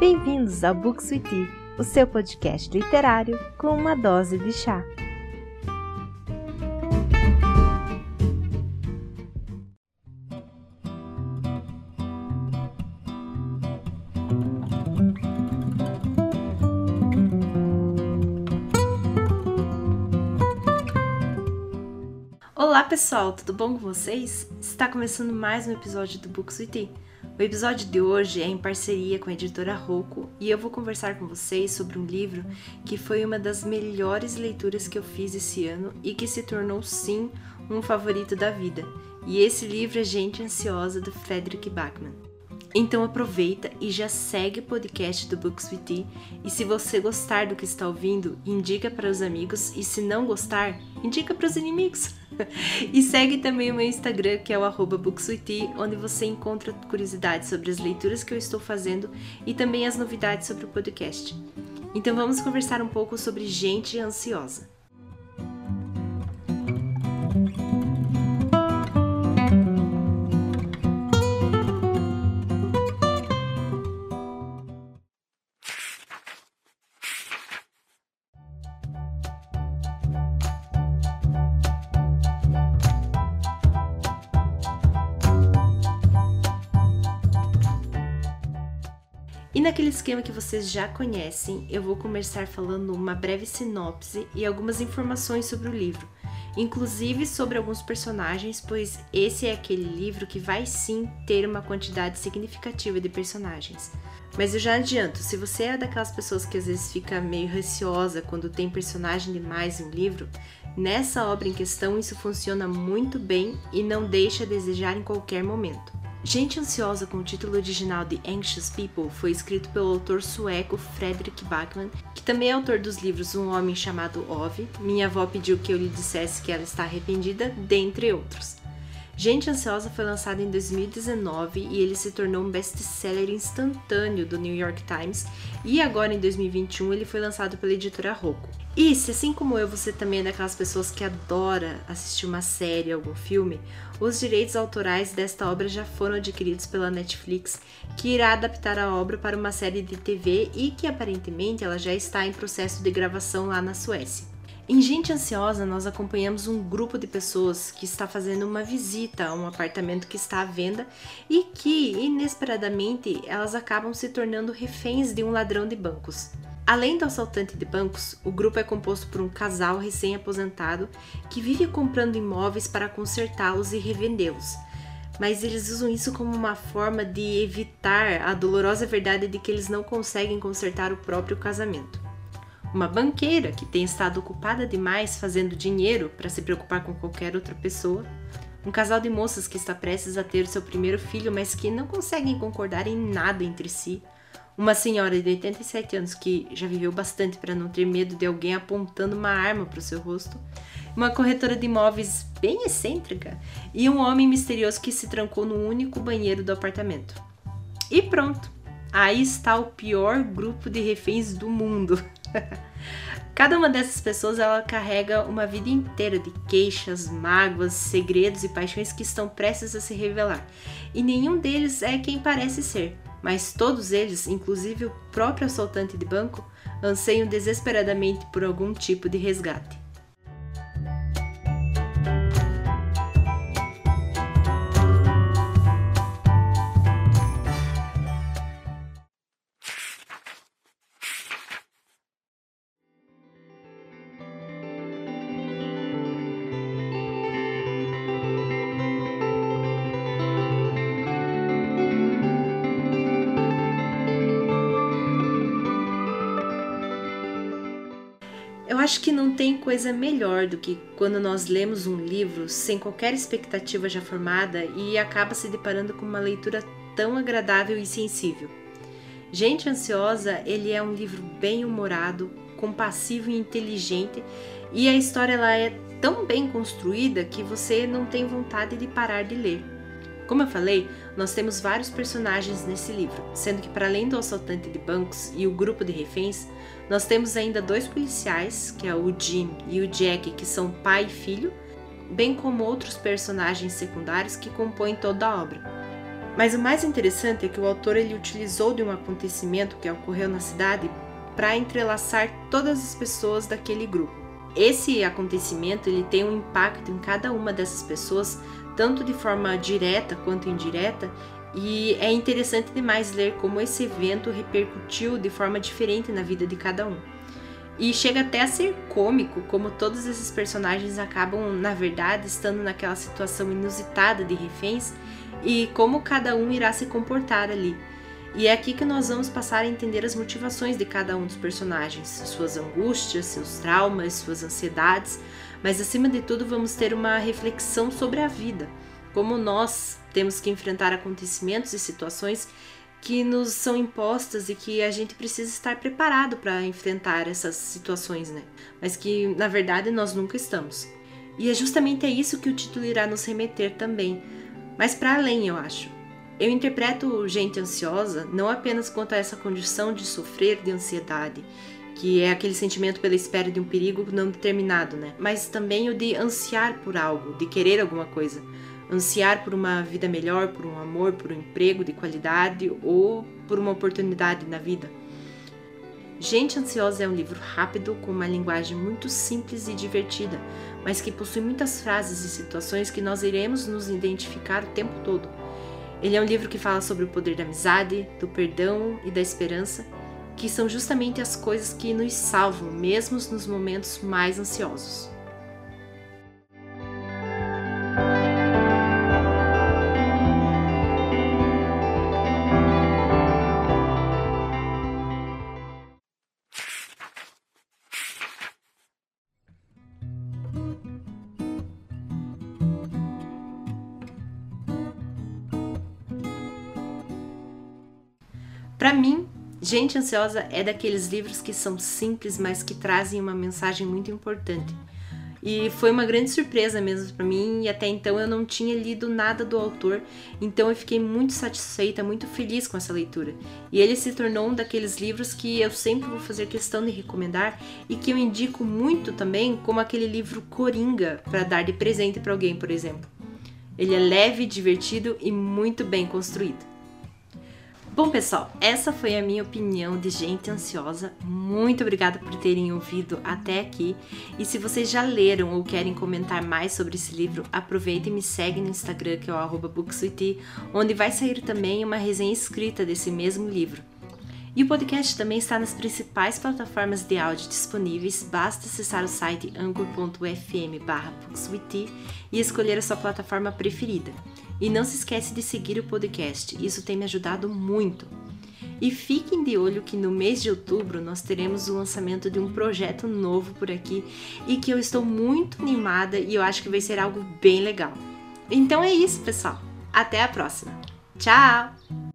Bem-vindos ao Books Sweetie, o seu podcast literário com uma dose de chá. Olá pessoal, tudo bom com vocês? Está começando mais um episódio do Books Sweetie. O episódio de hoje é em parceria com a editora Rocco e eu vou conversar com vocês sobre um livro que foi uma das melhores leituras que eu fiz esse ano e que se tornou sim um favorito da vida. E esse livro é Gente Ansiosa do Frederick Bachmann. Então aproveita e já segue o podcast do Books with Tea. E se você gostar do que está ouvindo, indica para os amigos e se não gostar, indica para os inimigos. e segue também o meu Instagram, que é o @bookswithtea, onde você encontra curiosidades sobre as leituras que eu estou fazendo e também as novidades sobre o podcast. Então vamos conversar um pouco sobre gente ansiosa. E naquele esquema que vocês já conhecem, eu vou começar falando uma breve sinopse e algumas informações sobre o livro, inclusive sobre alguns personagens, pois esse é aquele livro que vai sim ter uma quantidade significativa de personagens. Mas eu já adianto, se você é daquelas pessoas que às vezes fica meio receosa quando tem personagem demais em um livro, nessa obra em questão isso funciona muito bem e não deixa a desejar em qualquer momento. Gente Ansiosa, com o título original de Anxious People, foi escrito pelo autor sueco Fredrik Backman, que também é autor dos livros Um Homem Chamado Ove, Minha Avó Pediu Que Eu Lhe Dissesse Que Ela Está Arrependida, dentre outros. Gente Ansiosa foi lançado em 2019 e ele se tornou um best-seller instantâneo do New York Times e agora em 2021 ele foi lançado pela editora Rocco. E se assim como eu você também é daquelas pessoas que adora assistir uma série ou algum filme, os direitos autorais desta obra já foram adquiridos pela Netflix, que irá adaptar a obra para uma série de TV e que aparentemente ela já está em processo de gravação lá na Suécia. Em Gente Ansiosa, nós acompanhamos um grupo de pessoas que está fazendo uma visita a um apartamento que está à venda e que, inesperadamente, elas acabam se tornando reféns de um ladrão de bancos. Além do assaltante de bancos, o grupo é composto por um casal recém-aposentado que vive comprando imóveis para consertá-los e revendê-los. Mas eles usam isso como uma forma de evitar a dolorosa verdade de que eles não conseguem consertar o próprio casamento. Uma banqueira que tem estado ocupada demais fazendo dinheiro para se preocupar com qualquer outra pessoa. Um casal de moças que está prestes a ter seu primeiro filho, mas que não conseguem concordar em nada entre si uma senhora de 87 anos que já viveu bastante para não ter medo de alguém apontando uma arma para o seu rosto, uma corretora de imóveis bem excêntrica e um homem misterioso que se trancou no único banheiro do apartamento. E pronto! Aí está o pior grupo de reféns do mundo. Cada uma dessas pessoas ela carrega uma vida inteira de queixas, mágoas, segredos e paixões que estão prestes a se revelar. E nenhum deles é quem parece ser mas todos eles, inclusive o próprio assaltante de banco, anseiam desesperadamente por algum tipo de resgate. Acho que não tem coisa melhor do que quando nós lemos um livro sem qualquer expectativa já formada e acaba se deparando com uma leitura tão agradável e sensível. Gente Ansiosa, ele é um livro bem humorado, compassivo e inteligente, e a história ela é tão bem construída que você não tem vontade de parar de ler. Como eu falei, nós temos vários personagens nesse livro, sendo que para além do assaltante de bancos e o grupo de reféns, nós temos ainda dois policiais, que é o Jim e o Jack, que são pai e filho, bem como outros personagens secundários que compõem toda a obra. Mas o mais interessante é que o autor ele utilizou de um acontecimento que ocorreu na cidade para entrelaçar todas as pessoas daquele grupo. Esse acontecimento ele tem um impacto em cada uma dessas pessoas, tanto de forma direta quanto indireta, e é interessante demais ler como esse evento repercutiu de forma diferente na vida de cada um. E chega até a ser cômico como todos esses personagens acabam, na verdade, estando naquela situação inusitada de reféns e como cada um irá se comportar ali. E é aqui que nós vamos passar a entender as motivações de cada um dos personagens, suas angústias, seus traumas, suas ansiedades, mas acima de tudo vamos ter uma reflexão sobre a vida, como nós temos que enfrentar acontecimentos e situações que nos são impostas e que a gente precisa estar preparado para enfrentar essas situações, né? Mas que na verdade nós nunca estamos. E é justamente a isso que o título irá nos remeter também, mas para além, eu acho. Eu interpreto gente ansiosa não apenas quanto a essa condição de sofrer de ansiedade, que é aquele sentimento pela espera de um perigo não determinado, né? Mas também o de ansiar por algo, de querer alguma coisa. Ansiar por uma vida melhor, por um amor, por um emprego de qualidade ou por uma oportunidade na vida. Gente Ansiosa é um livro rápido, com uma linguagem muito simples e divertida, mas que possui muitas frases e situações que nós iremos nos identificar o tempo todo. Ele é um livro que fala sobre o poder da amizade, do perdão e da esperança, que são justamente as coisas que nos salvam, mesmo nos momentos mais ansiosos. Para mim, Gente Ansiosa é daqueles livros que são simples, mas que trazem uma mensagem muito importante. E foi uma grande surpresa mesmo para mim, e até então eu não tinha lido nada do autor, então eu fiquei muito satisfeita, muito feliz com essa leitura. E ele se tornou um daqueles livros que eu sempre vou fazer questão de recomendar e que eu indico muito também como aquele livro Coringa para dar de presente para alguém, por exemplo. Ele é leve, divertido e muito bem construído. Bom, pessoal, essa foi a minha opinião de gente ansiosa. Muito obrigada por terem ouvido até aqui. E se vocês já leram ou querem comentar mais sobre esse livro, aproveita e me segue no Instagram, que é o bookswithie, onde vai sair também uma resenha escrita desse mesmo livro. E o podcast também está nas principais plataformas de áudio disponíveis, basta acessar o site anchor.fm barra e escolher a sua plataforma preferida. E não se esquece de seguir o podcast, isso tem me ajudado muito. E fiquem de olho que no mês de outubro nós teremos o lançamento de um projeto novo por aqui e que eu estou muito animada e eu acho que vai ser algo bem legal. Então é isso, pessoal. Até a próxima. Tchau!